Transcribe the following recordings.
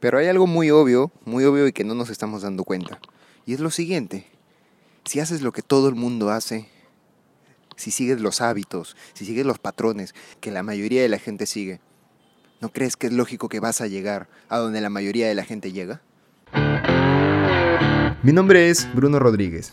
Pero hay algo muy obvio, muy obvio y que no nos estamos dando cuenta. Y es lo siguiente. Si haces lo que todo el mundo hace, si sigues los hábitos, si sigues los patrones que la mayoría de la gente sigue, ¿no crees que es lógico que vas a llegar a donde la mayoría de la gente llega? Mi nombre es Bruno Rodríguez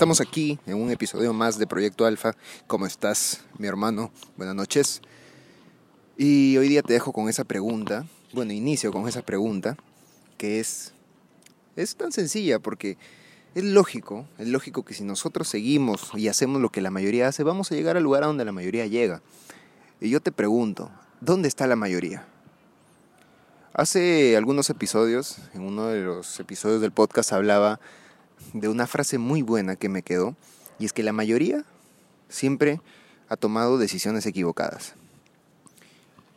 Estamos aquí en un episodio más de Proyecto Alfa. ¿Cómo estás, mi hermano? Buenas noches. Y hoy día te dejo con esa pregunta. Bueno, inicio con esa pregunta, que es es tan sencilla porque es lógico, es lógico que si nosotros seguimos y hacemos lo que la mayoría hace, vamos a llegar al lugar a donde la mayoría llega. Y yo te pregunto, ¿dónde está la mayoría? Hace algunos episodios, en uno de los episodios del podcast hablaba de una frase muy buena que me quedó, y es que la mayoría siempre ha tomado decisiones equivocadas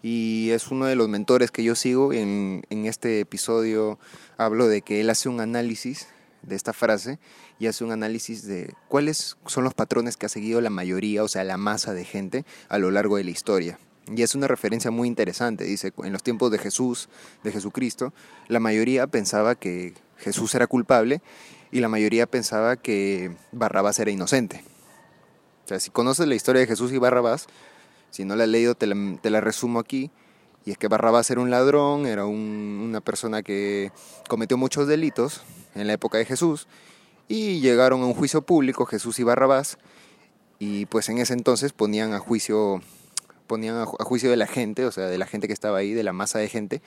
y es uno de los mentores que yo sigo. En, en, este episodio hablo de que él hace un análisis de esta frase y hace un análisis de cuáles son los patrones que ha seguido la mayoría, o sea, la masa de gente a lo largo de la historia. Y es una referencia muy interesante. Dice, en los tiempos de Jesús, de Jesucristo, la mayoría pensaba que Jesús era culpable y la mayoría pensaba que Barrabás era inocente. O sea, si conoces la historia de Jesús y Barrabás, si no la has leído, te la, resumo aquí. Y es que Barrabás era un ladrón, era una persona que cometió muchos delitos en la época de Jesús. Y llegaron a un juicio público, Jesús y Barrabás. Y pues en ese entonces ponían a juicio, ponían a, juicio de la gente, o sea, de la gente que estaba ahí, de la masa de gente,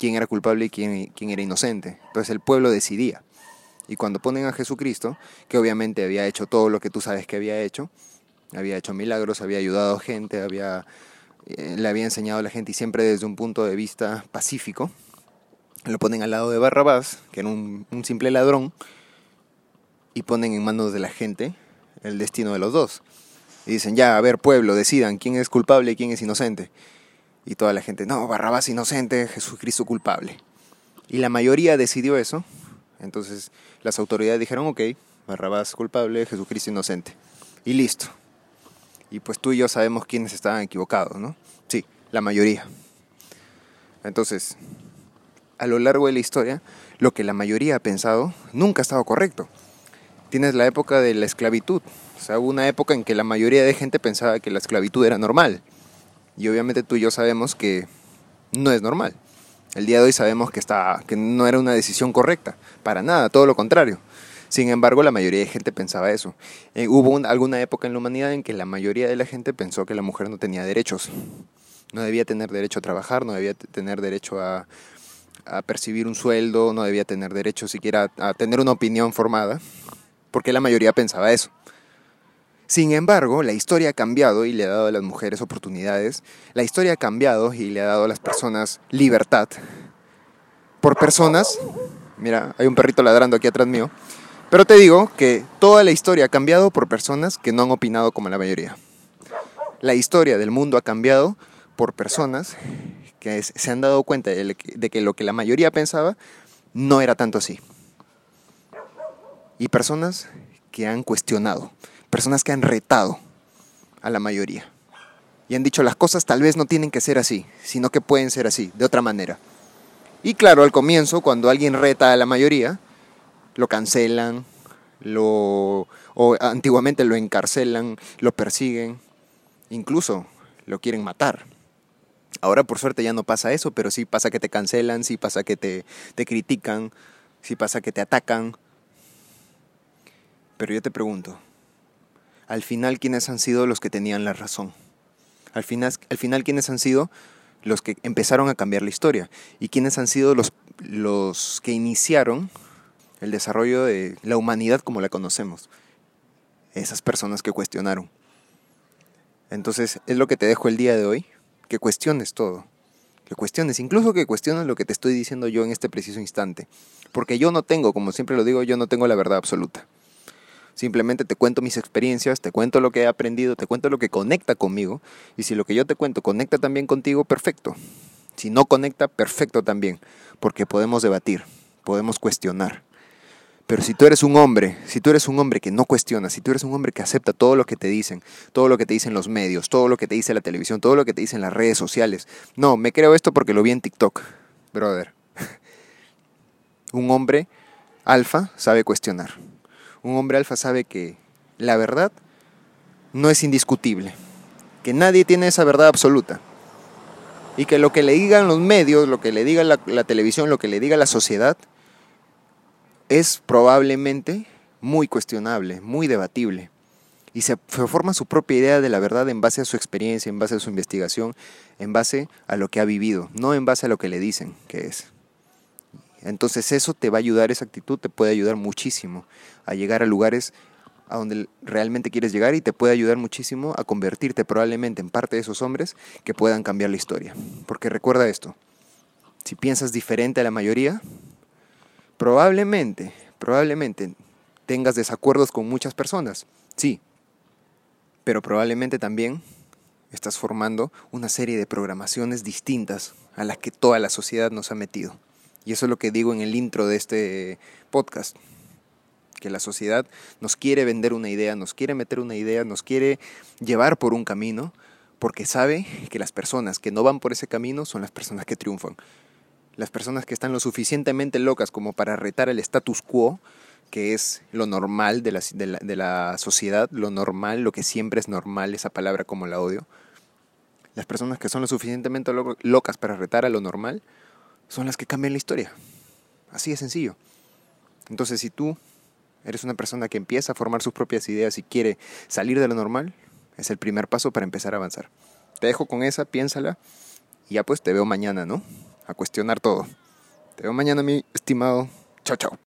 quién era culpable y quién, quién era inocente. Entonces el pueblo decidía. Y cuando ponen a Jesucristo, que obviamente había hecho todo lo que tú sabes que había hecho, había hecho milagros, había ayudado gente, había, eh, le había enseñado a la gente y siempre desde un punto de vista pacífico. Lo ponen al lado de Barrabás, que era un, un simple ladrón, y ponen en manos de la gente el destino de los dos. Y dicen, ya, a ver, pueblo, decidan quién es culpable y quién es inocente. Y toda la gente, no, Barrabás inocente, Jesucristo culpable. Y la mayoría decidió eso. Entonces las autoridades dijeron, ok, Barrabás culpable, Jesucristo inocente. Y listo. Y pues tú y yo sabemos quiénes estaban equivocados, ¿no? Sí, la mayoría. Entonces, a lo largo de la historia, lo que la mayoría ha pensado nunca ha estado correcto. Tienes la época de la esclavitud. O sea, hubo una época en que la mayoría de gente pensaba que la esclavitud era normal. Y obviamente tú y yo sabemos que no es normal. El día de hoy sabemos que, está, que no era una decisión correcta. Para nada, todo lo contrario. Sin embargo, la mayoría de gente pensaba eso. Eh, hubo alguna época en la humanidad en que la mayoría de la gente pensó que la mujer no tenía derechos. No debía tener derecho a trabajar, no debía tener derecho a, percibir un sueldo, no debía tener derecho siquiera a, tener una opinión formada, porque la mayoría pensaba eso. Sin embargo, la historia ha cambiado y le ha dado a las mujeres oportunidades. La historia ha cambiado y le ha dado a las personas libertad. Por personas, mira, hay un perrito ladrando aquí atrás mío, pero te digo que toda la historia ha cambiado por personas que no han opinado como la mayoría. La historia del mundo ha cambiado por personas que se han dado cuenta de que lo que la mayoría pensaba no era tanto así. Y personas que han cuestionado, personas que han retado a la mayoría. Y han dicho las cosas tal vez no tienen que ser así, sino que pueden ser así, de otra manera. Y claro, al comienzo, cuando alguien reta a la mayoría, lo cancelan, lo, o antiguamente lo encarcelan, lo persiguen, incluso lo quieren matar. Ahora por suerte ya no pasa eso, pero sí pasa que te cancelan, sí pasa que te, te critican, sí pasa que te atacan. Pero yo te pregunto, al final, ¿quiénes han sido los que tenían la razón? Al final, al final ¿quiénes han sido los que empezaron a cambiar la historia? ¿Y quiénes han sido los, los que iniciaron el desarrollo de la humanidad como la conocemos? Esas personas que cuestionaron. Entonces, es lo que te dejo el día de hoy, que cuestiones todo. Que cuestiones, incluso que cuestiones lo que te estoy diciendo yo en este preciso instante. Porque yo no tengo, como siempre lo digo, yo no tengo la verdad absoluta. Simplemente te cuento mis experiencias, te cuento lo que he aprendido, te cuento lo que conecta conmigo. Y si lo que yo te cuento conecta también contigo, perfecto. Si no conecta, perfecto también. Porque podemos debatir, podemos cuestionar. Pero si tú eres un hombre, si tú eres un hombre que no cuestiona, si tú eres un hombre que acepta todo lo que te dicen, todo lo que te dicen los medios, todo lo que te dice la televisión, todo lo que te dicen las redes sociales. No, me creo esto porque lo vi en TikTok. Brother. Un hombre alfa sabe cuestionar un hombre alfa sabe que la verdad no es indiscutible, que nadie tiene esa verdad absoluta y que lo que le digan los medios, lo que le diga la, televisión, lo que le diga la sociedad, es probablemente muy cuestionable, muy debatible. Y se, forma su propia idea de la verdad en base a su experiencia, en base a su investigación, en base a lo que ha vivido, no en base a lo que le dicen que es. Entonces eso te va a ayudar, esa actitud te puede ayudar muchísimo a llegar a lugares a donde realmente quieres llegar y te puede ayudar muchísimo a convertirte probablemente en parte de esos hombres que puedan cambiar la historia. Porque recuerda esto, si piensas diferente a la mayoría, probablemente, probablemente tengas desacuerdos con muchas personas, sí, pero probablemente también estás formando una serie de programaciones distintas a las que toda la sociedad nos ha metido. Y eso es lo que digo en el intro de este podcast. Que la sociedad nos quiere vender una idea, nos quiere meter una idea, nos quiere llevar por un camino, porque sabe que las personas que no van por ese camino son las personas que triunfan. Las personas que están lo suficientemente locas como para retar el status quo, que es lo normal de la, de la sociedad, lo normal, lo que siempre es normal, esa palabra como la odio. Las personas que son lo suficientemente locas para retar a lo normal, son las que cambian la historia. Así de sencillo. Entonces, si tú eres una persona que empieza a formar sus propias ideas y quiere salir de lo normal, es el primer paso para empezar a avanzar. Te dejo con esa, piénsala y ya pues te veo mañana, ¿no? A cuestionar todo. Te veo mañana, mi estimado. Chao, chao.